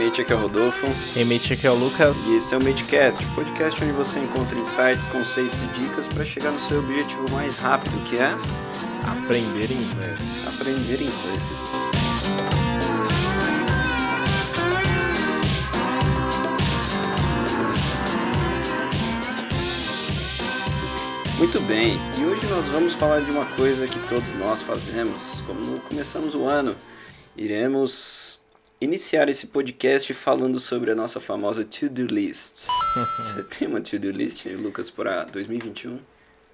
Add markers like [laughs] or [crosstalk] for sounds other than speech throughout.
Mate, aqui é o Rodolfo. Hey Mate, aqui é o Lucas. E esse é o Matecast, podcast onde você encontra insights, conceitos e dicas para chegar no seu objetivo mais rápido, que é aprender inglês. Aprender inglês. Muito bem, e hoje nós vamos falar de uma coisa que todos nós fazemos, como começamos o ano. Iremos iniciar esse podcast falando sobre a nossa famosa to-do list. [laughs] Você tem uma to-do list, Lucas, para 2021?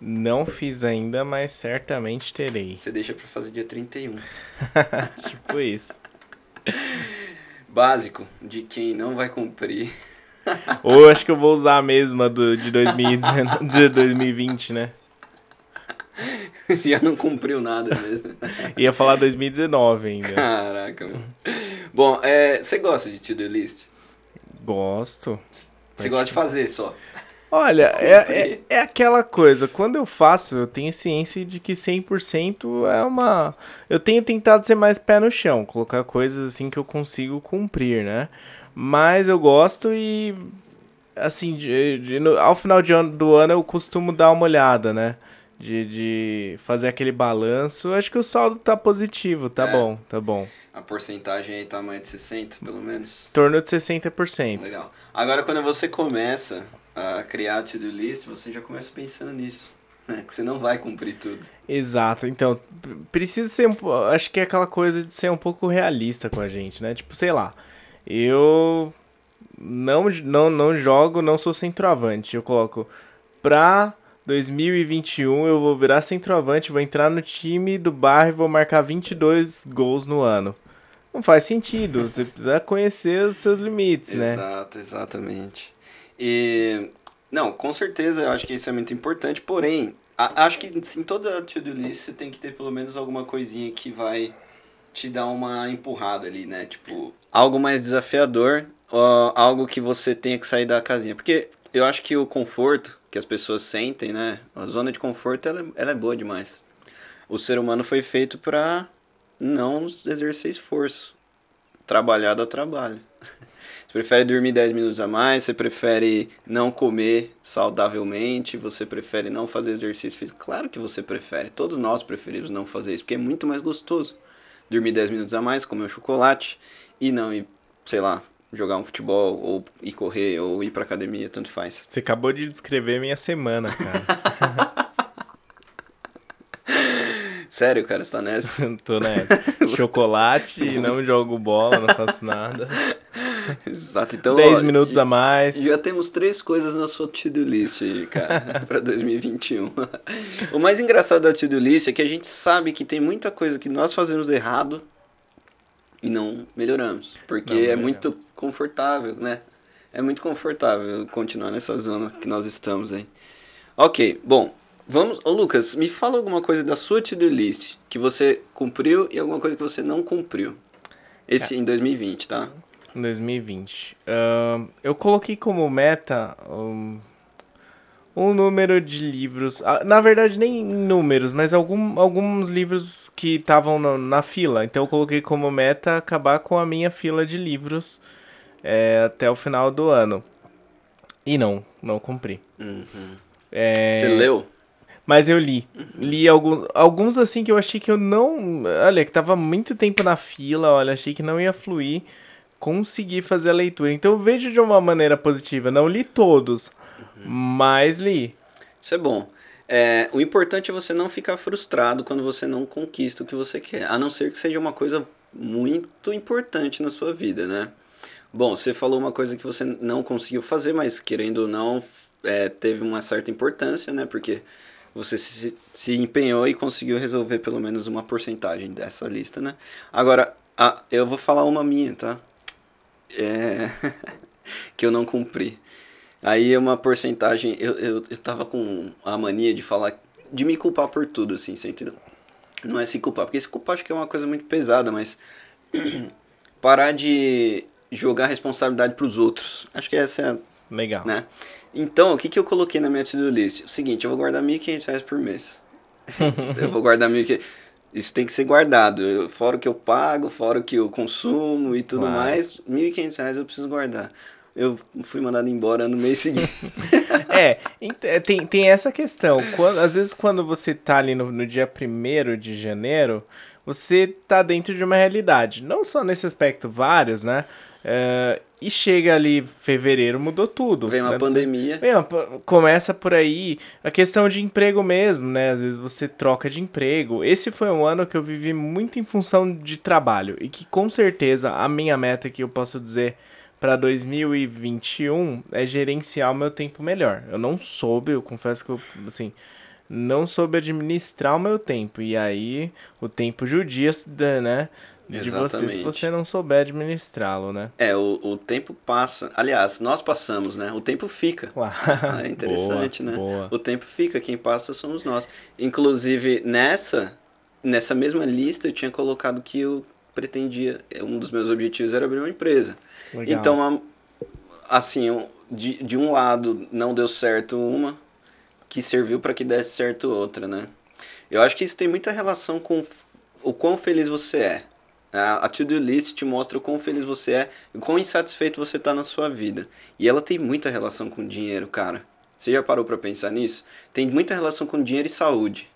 Não fiz ainda, mas certamente terei. Você deixa para fazer dia 31. [laughs] tipo isso. Básico de quem não vai cumprir ou acho que eu vou usar a mesma do, de, 2019, de 2020, né? [laughs] Já não cumpriu nada mesmo. [laughs] Ia falar 2019 ainda. Caraca, mano. Bom, é, você gosta de to-do list? Gosto. Você gosta de fazer só? Olha, [laughs] é, é, é, aquela coisa, quando eu faço, eu tenho ciência de que 100% é uma... Eu tenho tentado ser mais pé no chão, colocar coisas assim que eu consigo cumprir, né? Mas eu gosto e. Assim, de, de, no, ao final de ano, do ano eu costumo dar uma olhada, né? De, de fazer aquele balanço. Acho que o saldo tá positivo, tá é. bom, tá bom. A porcentagem aí tá mais de 60, pelo menos? Em torno de 60%. Legal. Agora, quando você começa a criar a to-do list, você já começa pensando nisso. Né? Que você não vai cumprir tudo. Exato. Então, preciso ser um Acho que é aquela coisa de ser um pouco realista com a gente, né? Tipo, sei lá. Eu não, não, não jogo, não sou centroavante. Eu coloco pra 2021 eu vou virar centroavante, vou entrar no time do bairro e vou marcar 22 gols no ano. Não faz sentido, você precisa conhecer os seus limites, né? Exato, exatamente. E não, com certeza eu acho que isso é muito importante, porém, a, acho que em toda a to-do list você tem que ter pelo menos alguma coisinha que vai te dar uma empurrada ali, né? Tipo, algo mais desafiador, algo que você tenha que sair da casinha. Porque eu acho que o conforto que as pessoas sentem, né? A zona de conforto, ela, ela é boa demais. O ser humano foi feito para não exercer esforço. Trabalhar dá trabalho. [laughs] Você prefere dormir 10 minutos a mais, você prefere não comer saudavelmente, você prefere não fazer exercício físico. Claro que você prefere. Todos nós preferimos não fazer isso, porque é muito mais gostoso. Dormir 10 minutos a mais, comer um chocolate e não ir, sei lá, jogar um futebol, ou ir correr, ou ir pra academia, tanto faz. Você acabou de descrever minha semana, cara. [laughs] Sério, cara, você tá nessa? [laughs] Tô nessa. Chocolate, não jogo bola, não faço nada. Exato, então. 10 minutos a mais. Já temos três coisas na sua to-do list aí, cara, [laughs] pra 2021. o mais engraçado da to-do list é que a gente sabe que tem muita coisa que nós fazemos errado e não melhoramos. Porque não, é muito confortável, né? É muito confortável continuar nessa zona que nós estamos aí. Ok, bom, vamos. Ô Lucas, me fala alguma coisa da sua to-do list que você cumpriu e alguma coisa que você não cumpriu. Esse é. em 2020, tá? Em 2020. Uh, eu coloquei como meta. Um um número de livros. Ah, na verdade, nem números, mas algum, alguns livros que estavam na fila. Então eu coloquei como meta acabar com a minha fila de livros é, até o final do ano. E não, não cumpri. Uhum. É... Você leu? Mas eu li. Li alguns, alguns assim que eu achei que eu não. Olha, que tava muito tempo na fila, olha, achei que não ia fluir. Consegui fazer a leitura. Então eu vejo de uma maneira positiva. Não li todos mas li. Isso é bom. É, o importante é você não ficar frustrado quando você não conquista o que você quer, a não ser que seja uma coisa muito importante na sua vida, né? Bom, você falou uma coisa que você não conseguiu fazer, mas querendo ou não, é, teve uma certa importância, né? Porque você se, se empenhou e conseguiu resolver pelo menos uma porcentagem dessa lista, né? Agora, a, eu vou falar uma minha, tá? É... [laughs] que eu não cumpri. Aí é uma porcentagem. Eu, eu, eu tava com a mania de falar. De me culpar por tudo, assim, você entendeu? Não é se culpar, porque se culpar acho que é uma coisa muito pesada, mas. [clears throat] parar de jogar a responsabilidade pros outros. Acho que essa é a. Legal. Né? Então, o que, que eu coloquei na minha to-do list? O seguinte, eu vou guardar R$ 1.500 por mês. [laughs] eu vou guardar 1.500. Isso tem que ser guardado. Eu, fora o que eu pago, fora o que eu consumo e tudo Claro. mais, R$ 1.500 eu preciso guardar. Eu fui mandado embora no mês seguinte. [laughs] É, é, tem, tem essa questão. Quando, às vezes, quando você tá ali no, no dia 1 de janeiro, você tá dentro de uma realidade. Não só nesse aspecto, vários, né? É, e chega ali fevereiro, mudou tudo. Vem uma né? Pandemia. Ó, p- começa por aí a questão de emprego mesmo, né? Às vezes você troca de emprego. Esse foi um ano que eu vivi muito em função de trabalho e que com certeza a minha meta que eu posso dizer para 2021 é gerenciar o meu tempo melhor. Eu não soube, eu confesso que eu, assim, não soube administrar o meu tempo. E aí o tempo judia, né? De você se Exatamente. você não souber administrá-lo, né? É, o, o tempo passa. Aliás, nós passamos, né? O tempo fica. Ah, é interessante, Boa, né? boa. O tempo fica, quem passa somos nós. Inclusive, nessa, nessa mesma lista, eu tinha colocado que eu pretendia, um dos meus objetivos era abrir uma empresa. Legal. Então, assim, de, de um lado não deu certo uma, que serviu para que desse certo outra, né? Eu acho que isso tem muita relação com o quão feliz você é. A, to-do list te mostra o quão feliz você é e o quão insatisfeito você tá na sua vida. E ela tem muita relação com dinheiro, cara. Você já parou para pensar nisso? Tem muita relação com dinheiro e saúde.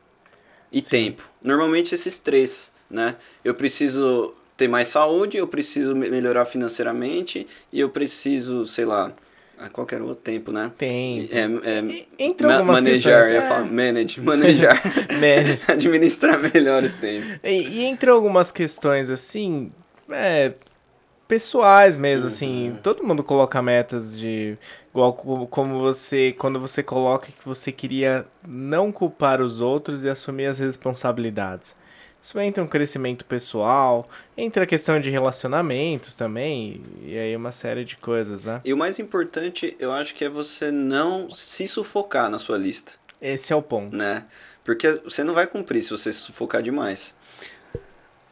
E tempo. Normalmente esses três, né? Eu preciso ter mais saúde, eu preciso me- melhorar financeiramente e eu preciso, sei lá, a qualquer outro tempo, né? Tem. É, é, entre ma- algumas manejar, questões, eu é. manage, manejar, [laughs] Manage. [laughs] administrar melhor o tempo. E, e entre algumas questões, assim, é, pessoais mesmo, assim, todo mundo coloca metas de, igual co- como você, quando você coloca que você queria não culpar os outros e assumir as responsabilidades. Isso entra um crescimento pessoal, entra a questão de relacionamentos também, e aí uma série de coisas, né? E o mais importante, eu acho que é você não se sufocar na sua lista, Esse é o ponto. né? Porque você não vai cumprir se você se sufocar demais.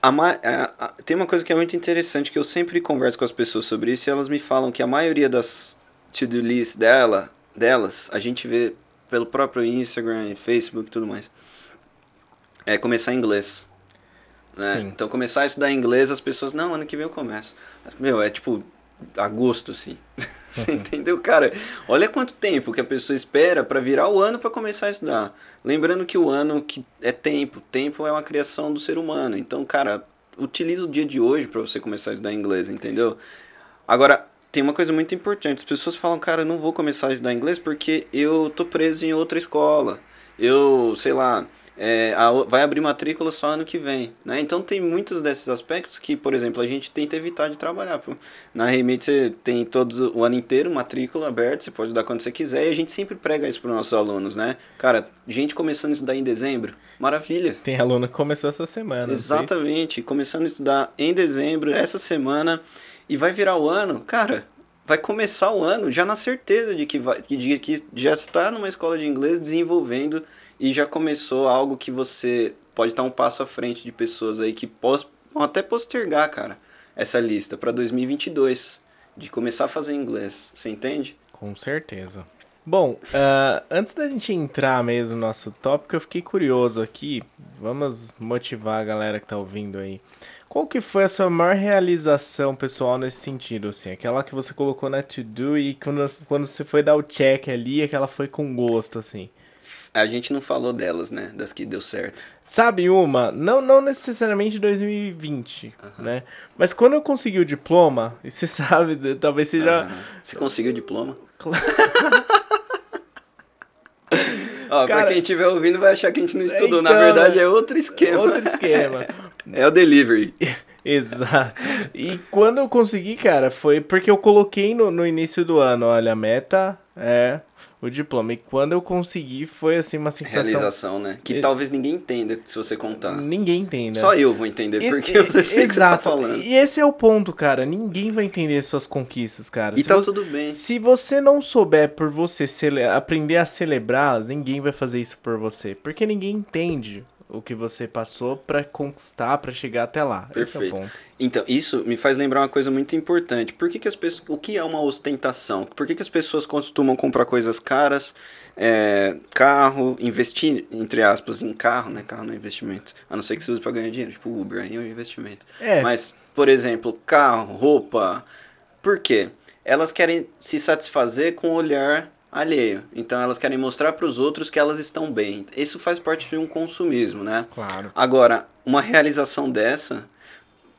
A a- a- tem uma coisa que é muito interessante que eu sempre converso com as pessoas sobre isso e elas me falam que a maioria das to-do lists dela, delas, a gente vê pelo próprio Instagram, Facebook e tudo mais. É começar inglês. Né? Então começar a estudar inglês, as pessoas, não, ano que vem eu começo. Mas, Meu, é tipo agosto, assim. [laughs] Você entendeu, cara? Olha quanto tempo que a pessoa espera para virar o ano para começar a estudar. Lembrando que o ano que é tempo, tempo é uma criação do ser humano. Então, cara, utiliza o dia de hoje para você começar a estudar inglês, entendeu? Agora, tem uma coisa muito importante. As pessoas falam, cara, eu não vou começar a estudar inglês porque eu tô preso em outra escola. Eu, sei lá, é, a vai abrir matrícula só ano que vem, né? Então tem muitos desses aspectos que, por exemplo, a gente tenta evitar de trabalhar. pô. Na Remate você tem todos o ano inteiro matrícula aberta, você pode dar quando você quiser e a gente sempre prega isso para os nossos alunos, né? Cara, gente começando a estudar em dezembro, maravilha. Tem aluno que começou essa semana. Exatamente, começando a estudar em dezembro, essa semana, e vai virar o ano, cara, vai começar o ano já na certeza de que, vai, de que já está numa escola de inglês desenvolvendo e já começou algo que você pode estar um passo à frente de pessoas aí que pos- vão até postergar, cara, essa lista para 2022, de começar a fazer inglês, você entende? Com certeza. Bom, ah, antes da gente entrar mesmo no nosso tópico, eu fiquei curioso aqui. Vamos motivar a galera que tá ouvindo aí. Qual que foi a sua maior realização pessoal nesse sentido, assim? Aquela que você colocou na to-do e quando, quando você foi dar o check ali, aquela foi com gosto, assim. A gente não falou delas, né, das que deu certo. Sabe uma? Não, não necessariamente 2020, né? Mas quando eu consegui o diploma, [laughs] e você sabe, talvez seja... Aham. Você conseguiu o diploma? Cla- [laughs] Ó, pra Cara, quem estiver ouvindo vai achar que a gente não estudou. Na então, verdade é outro esquema. Outro esquema. [laughs] É o delivery. Exato. E quando eu consegui, cara, foi porque eu coloquei no, no início do ano, olha, a meta é o diploma. E quando eu consegui, foi assim uma sensação. Realização, né? Que E- talvez ninguém entenda se você contar. Ninguém entende. né? Só eu vou entender, E- porque eu [laughs] sei o que você tá Exato. falando. E esse é o ponto, cara. Ninguém vai entender suas conquistas, cara. E Se tá você- tudo bem. Se você não souber por você cele- aprender a celebrá-las, ninguém vai fazer isso por você. Porque ninguém entende o que você passou para conquistar, para chegar até lá. Perfeito. É então, isso me faz lembrar uma coisa muito importante. Por que, que as pessoas. O que é uma ostentação? Por que, que as pessoas costumam comprar coisas caras? É, carro, investir, entre aspas, em carro, né? Carro não é investimento. A não ser que você use para ganhar dinheiro, tipo Uber, aí é um investimento. É. Mas, por exemplo, carro, roupa. Por quê? Elas querem se satisfazer com o olhar alheio. Então elas querem mostrar para os outros que elas estão bem. Isso faz parte de um consumismo, né? Claro. Agora, uma realização dessa,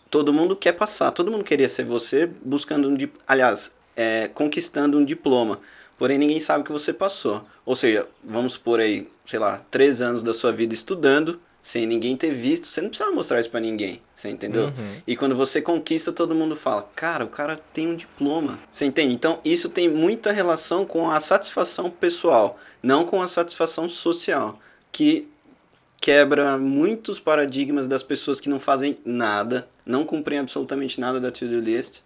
todo mundo quer passar. Todo mundo queria ser você buscando um, aliás, é, conquistando um diploma. Porém, ninguém sabe que você passou. Ou seja, vamos por aí, sei lá, três anos da sua vida estudando sem ninguém ter visto, você não precisa mostrar isso para ninguém, você entendeu? Uhum. E quando você conquista, todo mundo fala, cara, o cara tem um diploma, você entende? Então isso tem muita relação com a satisfação pessoal, não com a satisfação social, que quebra muitos paradigmas das pessoas que não fazem nada, não cumprem absolutamente nada da to-do list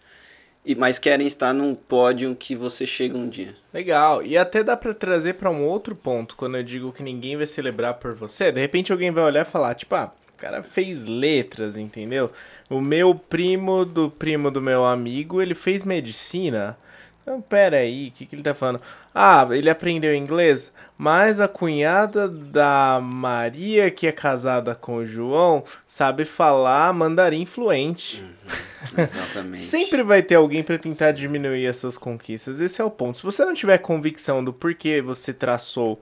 e mas querem estar num pódio que você chega um dia. Legal. E até dá para trazer para um outro ponto, quando eu digo que ninguém vai celebrar por você, de repente alguém vai olhar e falar, tipo, ah, o cara fez letras, entendeu? O meu primo do primo do meu amigo, ele fez medicina. Então, pera aí, o que, que ele tá falando? Ah, ele aprendeu inglês, mas a cunhada da Maria, que é casada com o João, sabe falar mandarim fluente. Uhum, [laughs] exatamente. Sempre vai ter alguém para tentar diminuir as suas conquistas. Esse é o ponto. Se você não tiver convicção do porquê você traçou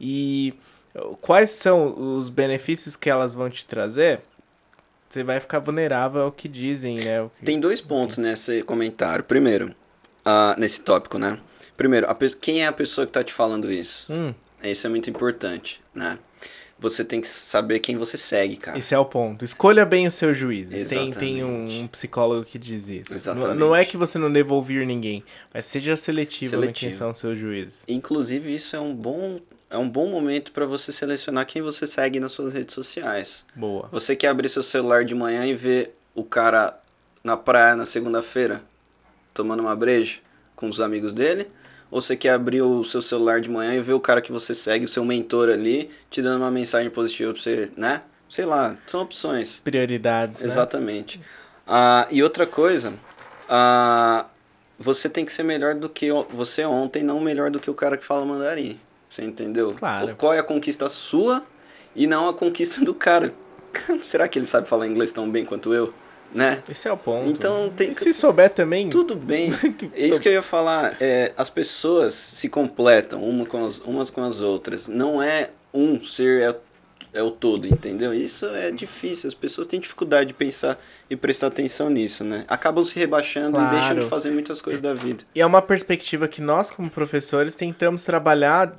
e quais são os benefícios que elas vão te trazer, você vai ficar vulnerável ao que dizem, né? Que... Tem dois pontos nesse comentário. Primeiro, uh, nesse tópico, né? Primeiro, quem é a pessoa que está te falando isso? Hum. Isso é muito importante, né? Você tem que saber quem você segue, cara. Esse é o ponto. Escolha bem os seus juízes. Tem, tem um, um, psicólogo que diz isso. Exatamente. Não, não, é que você não deva ouvir ninguém, mas seja seletivo, seletivo. em quem são os seus juízes. Inclusive, isso é um bom, é um bom momento para você selecionar quem você segue nas suas redes sociais. Boa. Você quer abrir seu celular de manhã e ver o cara na praia na segunda-feira? Tomando uma breja com os amigos dele? Ou você quer abrir o seu celular de manhã e ver o cara que você segue, o seu mentor ali, te dando uma mensagem positiva pra você, né? Sei lá, são opções. Prioridades. Né? Exatamente. Né? Ah, e outra coisa, ah, você tem que ser melhor do que você ontem, não melhor do que o cara que fala mandarim. Você entendeu? Claro. Qual é a conquista sua e não a conquista do cara? [laughs] Será que ele sabe falar inglês tão bem quanto eu? Né? Esse é o ponto. Então tem e se souber também. Tudo bem. [laughs] é isso que eu ia falar. É, as pessoas se completam uma com as, umas com as outras. Não é um ser é, é o todo, entendeu? Isso é difícil. As pessoas têm dificuldade de pensar e prestar atenção nisso, né? Acabam se rebaixando claro. e deixam de fazer muitas coisas da vida. E é uma perspectiva que nós, como professores, tentamos trabalhar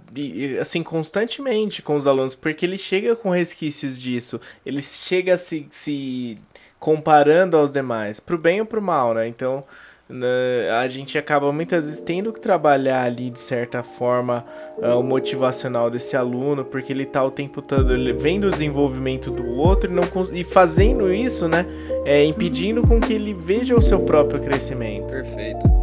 assim constantemente com os alunos, porque ele chega com resquícios disso. Ele chega a se, se comparando aos demais, pro bem ou pro mal, né? Então, né, a gente acaba muitas vezes tendo que trabalhar ali de certa forma uh, o motivacional desse aluno, porque ele tá o tempo todo vendo o desenvolvimento do outro e, não, e fazendo isso, né? É, impedindo com que ele veja o seu próprio crescimento. Perfeito.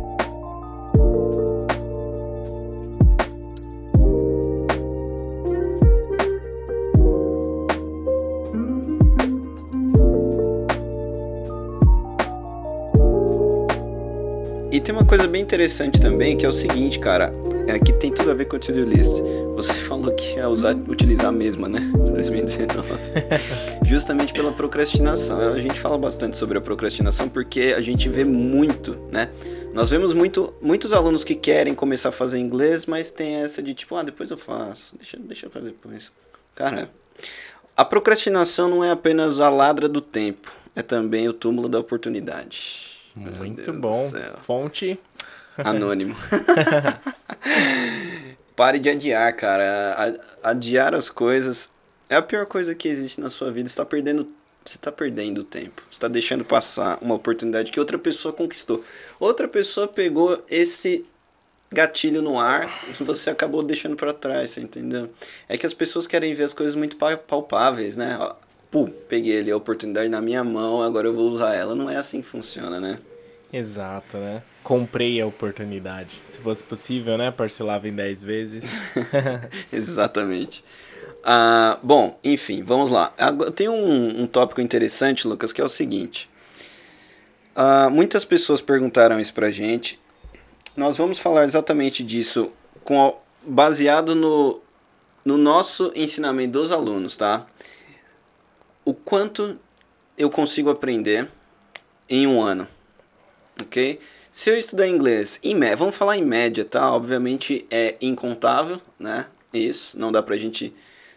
Tem uma coisa bem interessante também, que é o seguinte, cara, é que tem tudo a ver com o to-do list. Você [laughs] falou que ia usar, utilizar a mesma, né? [laughs] 2019. [laughs] Justamente pela procrastinação. A gente fala bastante sobre a procrastinação porque a gente vê muito, né? Nós vemos muito, muitos alunos que querem começar a fazer inglês, mas tem essa de tipo, ah, depois eu faço, deixa, deixa pra depois. Cara, a procrastinação não é apenas a ladra do tempo, é também o túmulo da oportunidade. Muito bom. Fonte. Anônimo. [laughs] Pare de adiar, cara. Adiar as coisas é a pior coisa que existe na sua vida. Você está perdendo, você está perdendo tempo. Você está deixando passar uma oportunidade que outra pessoa conquistou. Outra pessoa pegou esse gatilho no ar e você acabou deixando para trás, você entendeu? É que as pessoas querem ver as coisas muito palpáveis, né? pum, peguei ali a oportunidade na minha mão, agora eu vou usar ela. Não é assim que funciona, né? Exato, né? Comprei a oportunidade. Se fosse possível, né? Parcelava em 10 vezes. [laughs] Exatamente. Ah, bom, enfim, vamos lá. Tenho um, um tópico interessante, Lucas, que é o seguinte. Ah, muitas pessoas perguntaram isso pra gente. Nós vamos falar exatamente disso com, baseado no, no nosso ensinamento dos alunos, tá? O quanto eu consigo aprender em um ano, ok? Se eu estudar inglês, em média, vamos falar em média, tá? Obviamente é incontável, né? Isso, não dá pra gente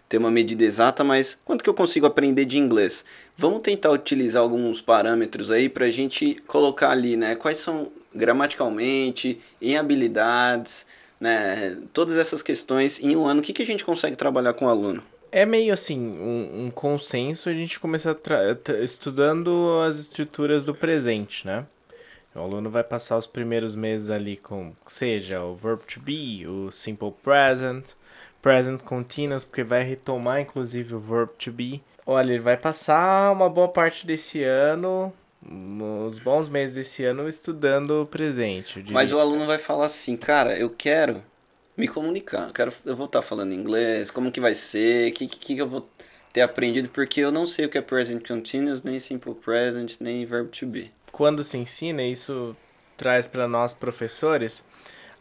ter uma medida exata, mas quanto que eu consigo aprender de inglês? Vamos tentar utilizar alguns parâmetros aí pra gente colocar ali, né? Quais são gramaticalmente, em habilidades, né? Todas essas questões em um ano, o que, que a gente consegue trabalhar com o aluno? É meio assim, um, um consenso a gente começa estudando as estruturas do presente, né? O aluno vai passar os primeiros meses ali com, seja o verb to be, o simple present, present continuous, porque vai retomar inclusive o verb to be. Olha, ele vai passar uma boa parte desse ano, uns bons meses desse ano, estudando o presente. Mas o aluno vai falar assim, cara, eu quero me comunicar. Eu, quero, eu vou estar falando inglês, como que vai ser, o que, que, que eu vou ter aprendido, porque eu não sei o que é present continuous, nem simple present, nem verb to be. Quando se ensina, isso traz para nós professores,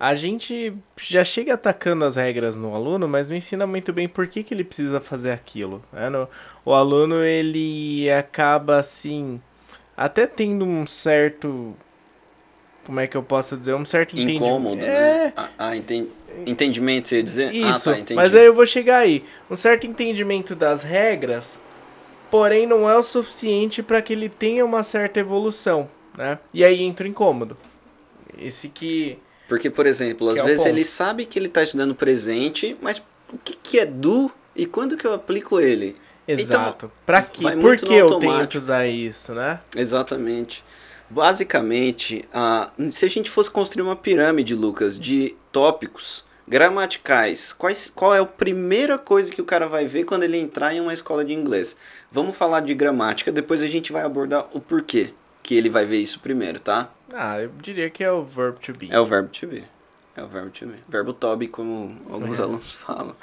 a gente já chega atacando as regras no aluno, mas não ensina muito bem por que, que ele precisa fazer aquilo. Né? No, o aluno, ele acaba assim, até tendo um certo como é que eu posso dizer, um certo entendimento. Incômodo, é... né? Ah, ah entendi. Entendimento, você ia dizer? Isso, ah, tá, mas aí eu vou chegar aí. Um certo entendimento das regras, porém não é o suficiente para que ele tenha uma certa evolução, né? E aí entra o incômodo. Esse que... Porque, por exemplo, às é vezes ele sabe que ele está estudando presente, mas o que, que é do e quando que eu aplico ele? Exato. Então, pra quê? Por que eu tenho que usar isso, né? Exatamente. Basicamente, uh, se a gente fosse construir uma pirâmide, Lucas, de tópicos gramaticais, quais, qual é a primeira coisa que o cara vai ver quando ele entrar em uma escola de inglês? Vamos falar de gramática, depois a gente vai abordar o porquê que ele vai ver isso primeiro, tá? Ah, eu diria que é o verb to be. É o verb to be. É o verbo to be. Verbo to be, como alguns é. alunos [laughs] falam.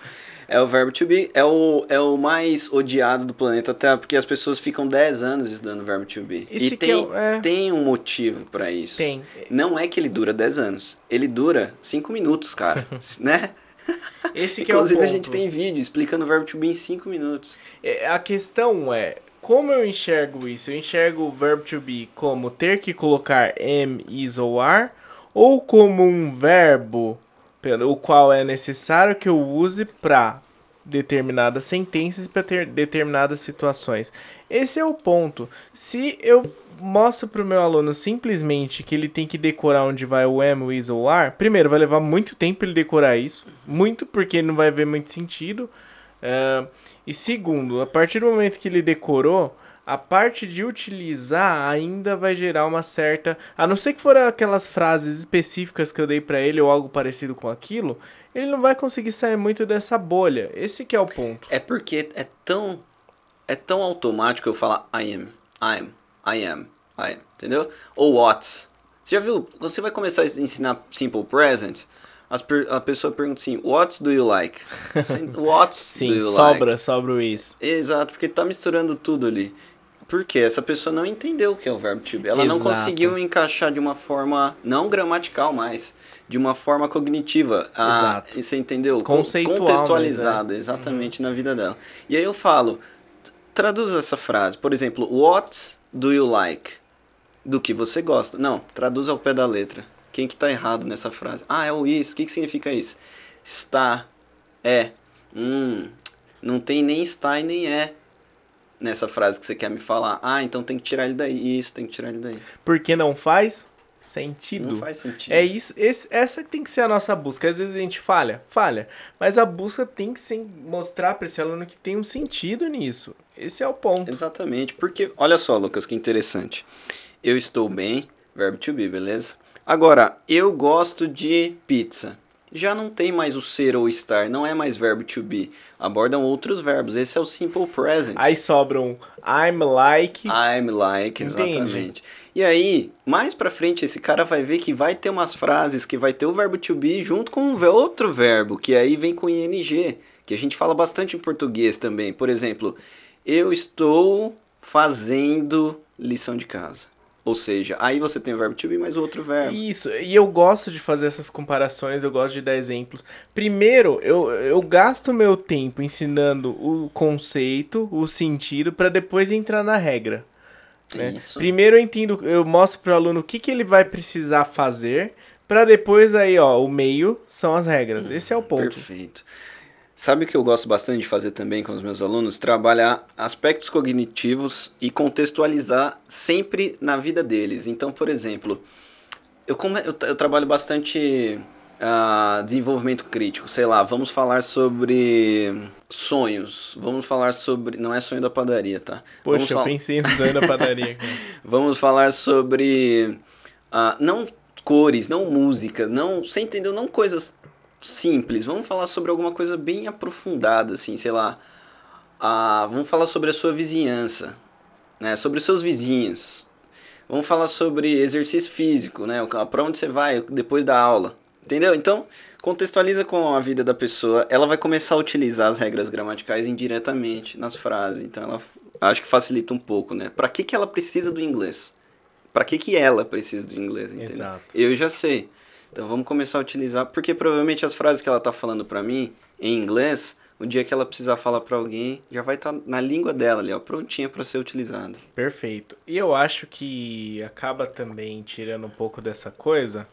É o verbo to be. É o, é o mais odiado do planeta Terra, porque as pessoas ficam 10 anos estudando o verbo to be. Esse e tem, é... tem um motivo para isso. Tem. Não é que ele dura 10 anos. Ele dura 5 minutos, cara. [laughs] né? Esse [laughs] que Inclusive, é o ponto. a gente tem vídeo explicando o verbo to be em 5 minutos. É, a questão é, como eu enxergo isso? Eu enxergo o verbo to be como ter que colocar am, is ou are, ou como um verbo o qual é necessário que eu use para determinadas sentenças para ter determinadas situações. Esse é o ponto. Se eu mostro para o meu aluno simplesmente que ele tem que decorar onde vai o am, o is ou o are, primeiro, vai levar muito tempo ele decorar isso, muito porque não vai ver muito sentido. Uh, e segundo, a partir do momento que ele decorou, a parte de utilizar ainda vai gerar uma certa. A não ser que for aquelas frases específicas que eu dei para ele ou algo parecido com aquilo, ele não vai conseguir sair muito dessa bolha. Esse que é o ponto. É porque é tão. É tão automático eu falar I am, I am, I am, I am, entendeu? Ou what's. Você já viu? Você vai começar a ensinar simple present. a pessoa pergunta assim, what do you like? [laughs] What Sim, do you sobra, like? sobra o is. Exato, porque tá misturando tudo ali. Porque essa pessoa não entendeu o que é o verbo to be. Ela Exato. não conseguiu encaixar de uma forma não gramatical mais, de uma forma cognitiva. Ah, Exato. você entendeu? Contextualizada, né? exatamente uhum. na vida dela. E aí eu falo, traduz essa frase. Por exemplo, what do you like? Do que você gosta. Não, traduz ao pé da letra. Quem que tá errado nessa frase? Ah, é o is. O que, que significa isso? Está, é, hum, não tem nem está e nem é nessa frase que você quer me falar. Ah, então tem que tirar ele daí. Isso, tem que tirar ele daí. Porque não faz sentido. Não faz sentido. É isso, esse, essa tem que ser a nossa busca. Às vezes a gente falha, falha, mas a busca tem que ser, mostrar para esse aluno que tem um sentido nisso. Esse é o ponto. Exatamente, porque olha só, Lucas, que interessante. Eu estou bem, verbo to be, beleza? Agora, eu gosto de pizza já não tem mais o ser ou estar, não é mais verbo to be. Abordam outros verbos. Esse é o simple present. Aí sobram I'm like. I'm like, exatamente. Entendi. E aí, mais pra frente, esse cara vai ver que vai ter umas frases que vai ter o verbo to be junto com um outro verbo, que aí vem com ing, que a gente fala bastante em português também. Por exemplo, eu estou fazendo lição de casa. Ou seja, aí você tem o verbo to be mais outro verbo. Isso, e eu gosto de fazer essas comparações, eu gosto de dar exemplos. Primeiro, eu, eu gasto meu tempo ensinando o conceito, o sentido, para depois entrar na regra. Né? Isso. Primeiro eu entendo, eu mostro para o aluno o que, que ele vai precisar fazer, para depois aí, ó, o meio são as regras. Esse é o ponto. Perfeito. Sabe o que eu gosto bastante de fazer também com os meus alunos? Trabalhar aspectos cognitivos e contextualizar sempre na vida deles. Então, por exemplo, eu, eu, eu trabalho bastante uh, desenvolvimento crítico. Sei lá, vamos falar sobre sonhos. Vamos falar sobre. Não é sonho da padaria, tá? Poxa, vamos eu fal... pensei no sonho da padaria. [laughs] vamos falar sobre. Uh, não cores, não música, não. Você entendeu? Não coisas simples. Vamos falar sobre alguma coisa bem aprofundada, assim, sei lá. Ah, vamos falar sobre a sua vizinhança, né? Sobre os seus vizinhos. Vamos falar sobre exercício físico, né? Para onde você vai depois da aula, entendeu? Então contextualiza com a vida da pessoa. Ela vai começar a utilizar as regras gramaticais indiretamente nas frases. Então ela acho que facilita um pouco, né? Para que que ela precisa do inglês? Para que que ela precisa do inglês? Entendeu? Exato. Eu já sei. Então vamos começar a utilizar, porque provavelmente as frases que ela está falando para mim em inglês, o dia que ela precisar falar para alguém, já vai estar tá na língua dela ali, ó, prontinha para ser utilizado. Perfeito. E eu acho que acaba também tirando um pouco dessa coisa,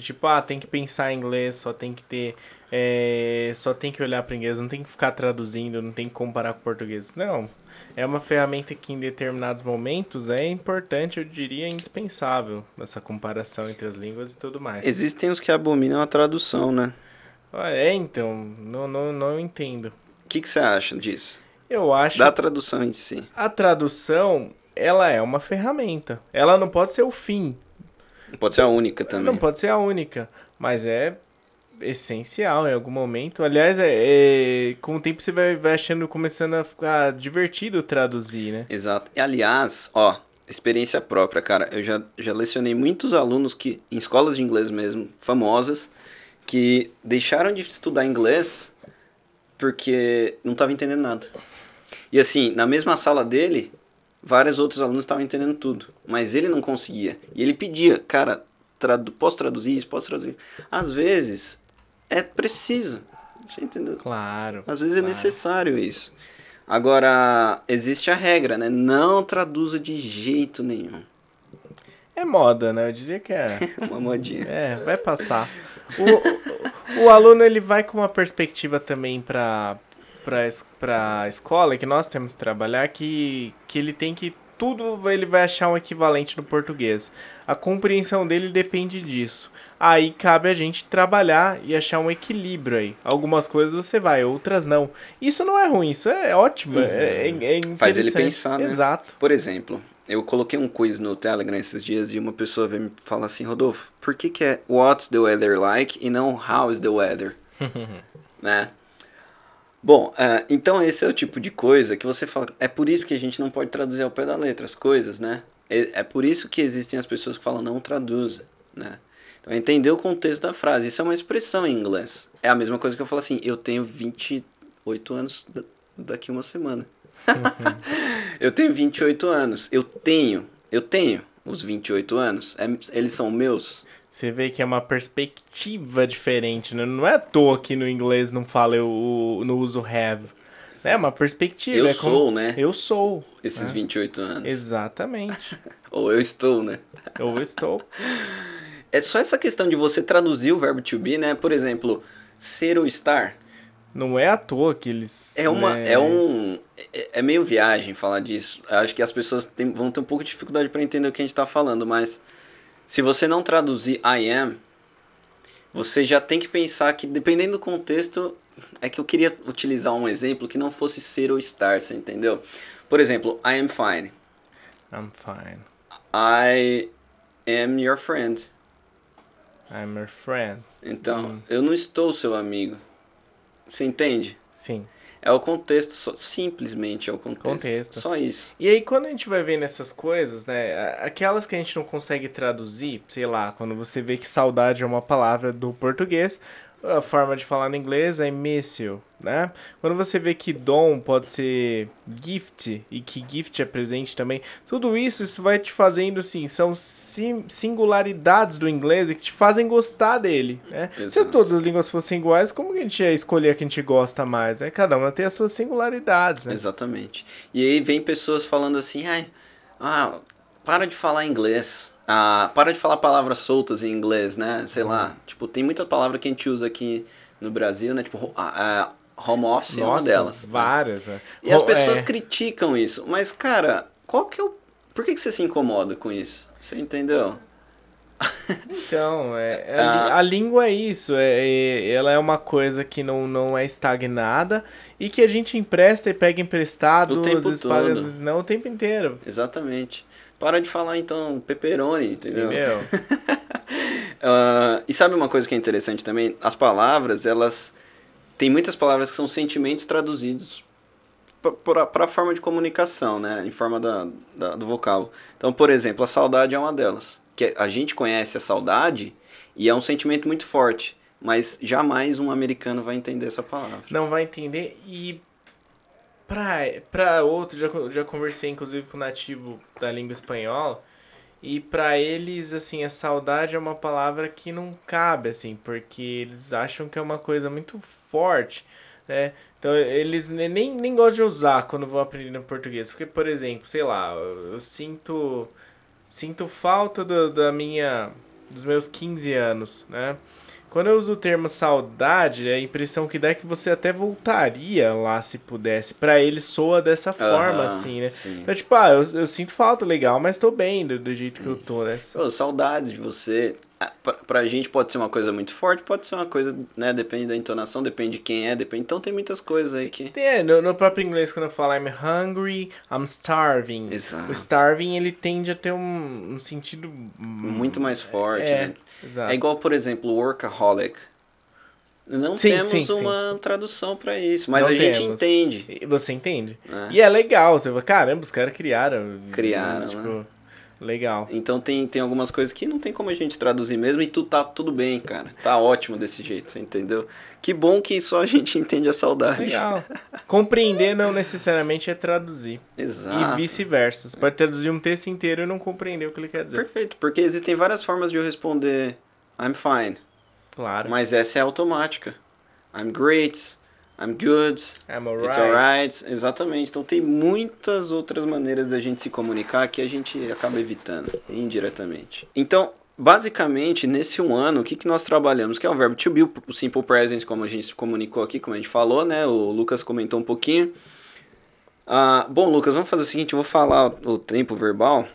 tipo, ah, tem que pensar em inglês, só tem que ter, é, só tem que olhar para inglês, não tem que ficar traduzindo, não tem que comparar com português. Não, é uma ferramenta que em determinados momentos é importante, eu diria indispensável, essa comparação entre as línguas e tudo mais. Existem os que abominam a tradução, né? É, então, não, não, não entendo. O que, que você acha disso? Eu acho... Da tradução em si. A tradução, ela é uma ferramenta. Ela não pode ser o fim. Não pode ser a única também. Não pode ser a única, mas é essencial em algum momento. Aliás, é, é, com o tempo você vai, vai achando, começando a ficar divertido traduzir, né? Exato. E aliás, ó, experiência própria, cara. Eu já, já lecionei muitos alunos que, em escolas de inglês mesmo, famosas, que deixaram de estudar inglês porque não estava entendendo nada. E assim, na mesma sala dele, vários outros alunos estavam entendendo tudo, mas ele não conseguia. E ele pedia, cara, tradu posso traduzir isso, posso traduzir. Às vezes, é preciso. Você entendeu? Claro. Às vezes é claro. é necessário isso. Agora, existe a regra, né? Não traduza de jeito nenhum. É moda, né? Eu diria que é. [laughs] uma modinha. É, vai passar. O, o, o aluno ele vai com uma perspectiva também para para a escola que nós temos que trabalhar que, que ele tem que tudo ele vai achar um equivalente no português. A compreensão dele depende disso. Aí cabe a gente trabalhar e achar um equilíbrio aí. Algumas coisas você vai, outras não. Isso não é ruim, isso é ótimo. Uhum. É, é, é Faz ele pensar, né? Exato. Por exemplo, eu coloquei um quiz no Telegram esses dias e uma pessoa veio me falar assim, Rodolfo, por que, que é What's the weather like e não How is the weather? [laughs] né? Bom, uh, então esse é o tipo de coisa que você fala. É por isso que a gente não pode traduzir ao pé da letra as coisas, né? É, é por isso que existem as pessoas que falam não traduza, né? Então, entender o contexto da frase. Isso é uma expressão em inglês. É a mesma coisa que eu falo assim: eu tenho 28 anos daqui uma semana. [laughs] eu tenho 28 anos. Eu tenho, eu tenho os 28 anos. É, eles são meus. Você vê que é uma perspectiva diferente, né? Não é à toa que no inglês não fala eu não uso have. É uma perspectiva. Eu é como... sou, né? Eu sou. Esses né? 28 anos. Exatamente. [laughs] Ou eu estou, né? Ou eu estou. [laughs] É só essa questão de você traduzir o verbo to be, né? Por exemplo, ser ou estar. Não é à toa que eles. É uma. Né? É um. É, é, meio viagem falar disso. Acho que as pessoas tem, vão ter um pouco de dificuldade para entender o que a gente está falando, mas se você não traduzir I am, você já tem que pensar que, dependendo do contexto, é que eu queria utilizar um exemplo que não fosse ser ou estar, você entendeu? Por exemplo, I am fine. I'm fine. I am your friend. I'm your friend. Então, hum. eu não estou seu amigo. Você entende? Sim. É o contexto, só, simplesmente é o contexto. contexto. Só isso. E aí, quando a gente vai vendo essas coisas, né? Aquelas que a gente não consegue traduzir, sei lá, quando você vê que saudade é uma palavra do português, a forma de falar no inglês é miss you, né? Quando você vê que dom pode ser gift e que gift é presente também, tudo isso isso vai te fazendo assim, são sim, singularidades do inglês que te fazem gostar dele, né? Se todas as línguas fossem iguais, como que a gente ia escolher a que a gente gosta mais? É cada uma tem as suas singularidades, né? Exatamente. E aí vem pessoas falando assim, ai, ah, para de falar inglês. Ah, para de falar palavras soltas em inglês, né? Sei lá, uhum. tipo, tem muita palavra que a gente usa aqui no Brasil, né? Tipo, uh, home office Nossa, é uma delas. Várias, né? E as pessoas é... criticam isso. Mas, cara, qual que é o. Por que, que você se incomoda com isso? Você entendeu? Então, é, é a, [laughs] a, língua é isso, é, é, ela é uma coisa que não, não é estagnada e que a gente empresta e pega emprestado, o tempo às vezes todo. paga, às vezes não, o tempo inteiro. Exatamente. Para de falar então pepperoni, entendeu? Meu. uh, [laughs] e sabe uma coisa que é interessante também? As palavras, elas. Tem muitas palavras que são sentimentos traduzidos para a forma de comunicação, né? Em forma da, da, do vocal. Então, por exemplo, a saudade é uma delas. Que a gente conhece a saudade e é um sentimento muito forte. Mas jamais um americano vai entender essa palavra. Não vai entender e Pra, pra outro, já, já conversei inclusive com o nativo da língua espanhola, e para eles, assim, a saudade é uma palavra que não cabe, assim, porque eles acham que é uma coisa muito forte, né? Então eles nem, nem gostam de usar quando vão aprender português. Porque, por exemplo, sei lá, eu, eu sinto sinto falta do, da minha dos meus 15 anos, né? Quando eu uso o termo saudade, a impressão que dá é que você até voltaria lá se pudesse. Para ele soa dessa forma, assim, né? Sim. Então, tipo, ah, eu, eu, sinto falta, legal, mas tô bem do, do jeito que Isso. eu tô, né? Pô, saudade de você. Pra, pra gente pode ser uma coisa muito forte, pode ser uma coisa, né? Depende da entonação, depende de quem é, depende. Então tem muitas coisas aí que. É, no, no próprio inglês, quando eu falo I'm hungry, I'm starving. Exato. O starving, ele tende a ter um, um sentido. Muito mais forte, é, né? Exato. É igual, por exemplo, workaholic. Não sim, temos sim, uma sim. tradução para isso, mas Não a temos. gente entende. Você entende. É. E é legal, você fala, caramba, os caras criaram. Criaram, tipo, né? Legal. Então tem, tem algumas coisas que não tem como a gente traduzir mesmo e tu tá tudo bem, cara. Tá ótimo desse jeito, você entendeu? Que bom que só a gente [laughs] entende a saudade. Legal. Compreender não necessariamente é traduzir. Exato. E vice-versa. Você pode traduzir um texto inteiro e não compreender o que ele quer dizer. Perfeito, porque existem várias formas de eu responder I'm fine. Claro. Mas essa é automática. I'm great. I'm good. I'm alright. It's alright. Exatamente. Então tem muitas outras maneiras da gente se comunicar que a gente acaba evitando indiretamente. Então, basicamente, nesse um ano, o que, que nós trabalhamos? Que é o verbo to be, o simple present, como a gente comunicou aqui, como a gente falou, né? O Lucas comentou um pouquinho. Ah, bom, Lucas, vamos fazer o seguinte: eu vou falar o tempo verbal.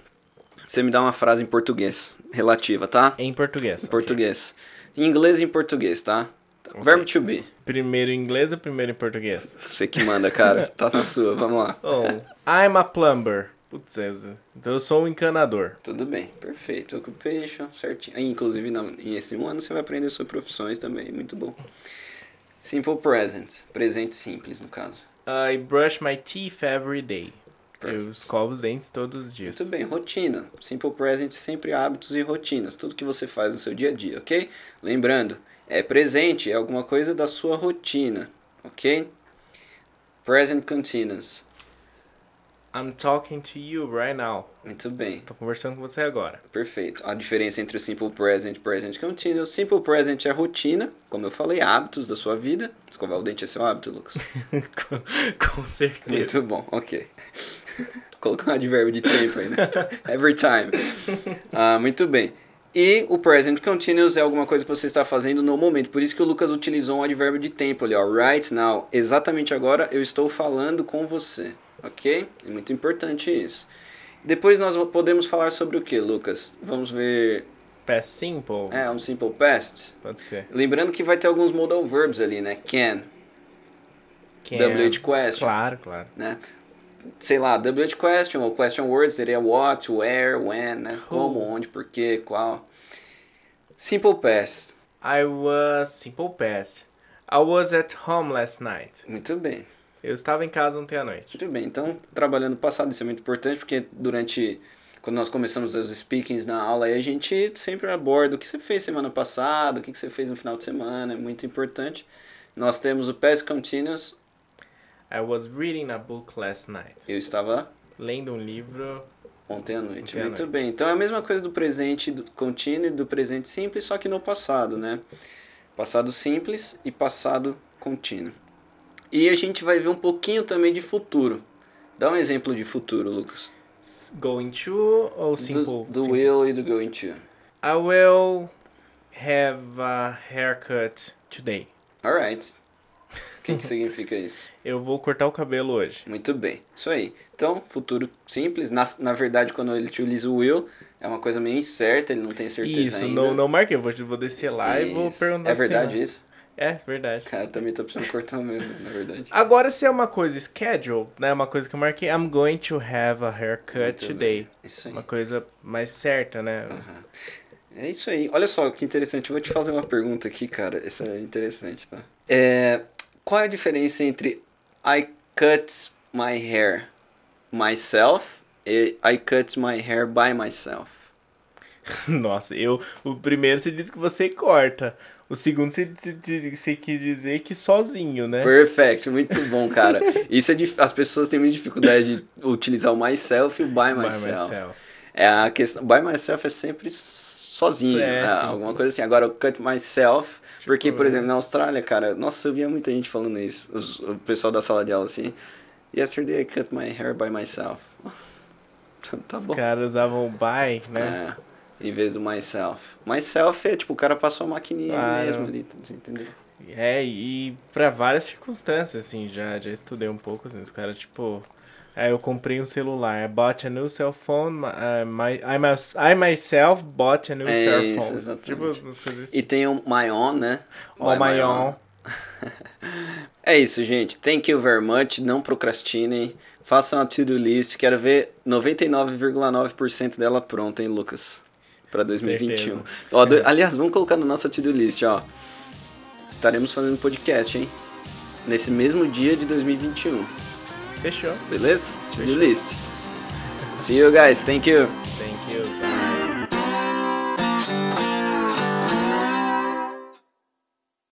Você me dá uma frase em português relativa, tá? Em português. Em português. Okay. Em inglês e em português, tá? Okay. Verbo to be. Primeiro em inglês ou primeiro em português? Você que manda, cara. [laughs] tá na sua, vamos lá. Oh, I'm a plumber. Putz, então eu sou um encanador. Tudo bem, perfeito. Occupation, certinho. Inclusive, não, em esse ano você vai aprender suas profissões também, muito bom. Simple present, presente simples no caso. I brush my teeth every day. Perfect. Eu escovo os dentes todos os dias. Muito bem, rotina. Simple present, sempre hábitos e rotinas. Tudo que você faz no seu dia a dia, ok? Lembrando, é presente, é alguma coisa da sua rotina, ok? Present continuous. I'm talking to you right now. Muito bem. Tô conversando com você agora. Perfeito. A diferença entre o simple present e present continuous. Simple present é rotina, como eu falei, hábitos da sua vida. Escovar o dente é seu hábito, Lucas? [laughs] com, com certeza. Muito bom, ok. Colocar um advérbio de tempo aí, né? [laughs] Every time. Ah, muito bem. E o present continuous é alguma coisa que você está fazendo no momento. Por isso que o Lucas utilizou um advérbio de tempo ali, ó. Right now. Exatamente agora eu estou falando com você. Ok? É muito importante isso. Depois nós podemos falar sobre o que, Lucas? Vamos ver. Past simple. É, um simple past. Pode ser. Lembrando que vai ter alguns modal verbs ali, né? Can. Can. WH question. Claro, claro. Né? Sei lá, WH question ou question words seria what, where, when, né? Como, onde, por quê, qual. Simple past. I was simple past. I was at home last night. Muito bem. Eu estava em casa ontem à noite. Muito bem. Então, trabalhando passado, isso é muito importante porque durante quando nós começamos os speakings na aula, aí a gente sempre aborda o que você fez semana passada, o que você fez no final de semana, é muito importante. Nós temos o Past Continuous. I was reading a book last night. Eu estava lendo um livro ontem à noite. Ontem à muito noite. bem. Então é a mesma coisa do presente do contínuo e do presente simples, só que no passado, né? Passado simples e passado contínuo. E a gente vai ver um pouquinho também de futuro. Dá um exemplo de futuro, Lucas. Going to ou simple? do do simple? will e do going to. I will have a haircut today. Alright. O que, que significa isso? [laughs] Eu vou cortar o cabelo hoje. Muito bem, isso aí. Então, futuro simples. Na, na verdade, quando ele utiliza o will, é uma coisa meio incerta, ele não tem certeza Isso, ainda. não, não marquei. Eu vou, vou descer lá e vou Isso. perguntar É verdade se isso? É, verdade. Cara, eu também tô precisando cortar o meu, na verdade. Agora, se é uma coisa schedule, né? Uma coisa que eu marquei, I'm going to have a haircut Muito today. bem, Isso aí. Uma coisa mais certa, né? É isso aí. Olha só que interessante. Eu vou te fazer uma pergunta aqui, cara. Essa é interessante, tá? É, qual é a diferença entre I cut my hair myself e I cut my hair by myself? [laughs] Nossa, eu. O primeiro você disse que você corta. O segundo você, você- você quis dizer que sozinho, né? Perfect, muito bom, [laughs] cara. Isso é dif- as pessoas têm muita dificuldade de utilizar o myself e o by By myself. myself. É a questão, by myself é sempre sozinho, É, né? alguma coisa assim. Agora o cut myself, porque por né? exemplo, na Austrália, cara, nossa, eu via muita gente falando isso, os- o pessoal da sala de aula assim. Yesterday I cut my hair by myself. [laughs] tá Os bom. caras usavam o by, né? É, em vez do myself. Myself é tipo, o cara passou a maquininha Claro. mesmo ali, você entendeu? É, e pra várias circunstâncias, assim, já, já estudei um pouco, assim, os caras, tipo... Aí eu comprei um celular, I bought a new cell phone, uh, my, I, mys- I myself bought a new É cell isso, phone. exatamente. Tipo, umas coisas assim. E tem o my own, né? By my own. É isso, gente. Thank you very much. Não procrastinem. Façam a to-do list. Quero ver 99,9% dela pronta, hein, Lucas? Pra 2021. Certeza. Ó, do- aliás, vamos colocar no nosso to-do list, ó. Estaremos fazendo podcast, hein? Nesse mesmo dia de 2021. Fechou. Beleza? To-do list. See you guys. Thank you. Thank you.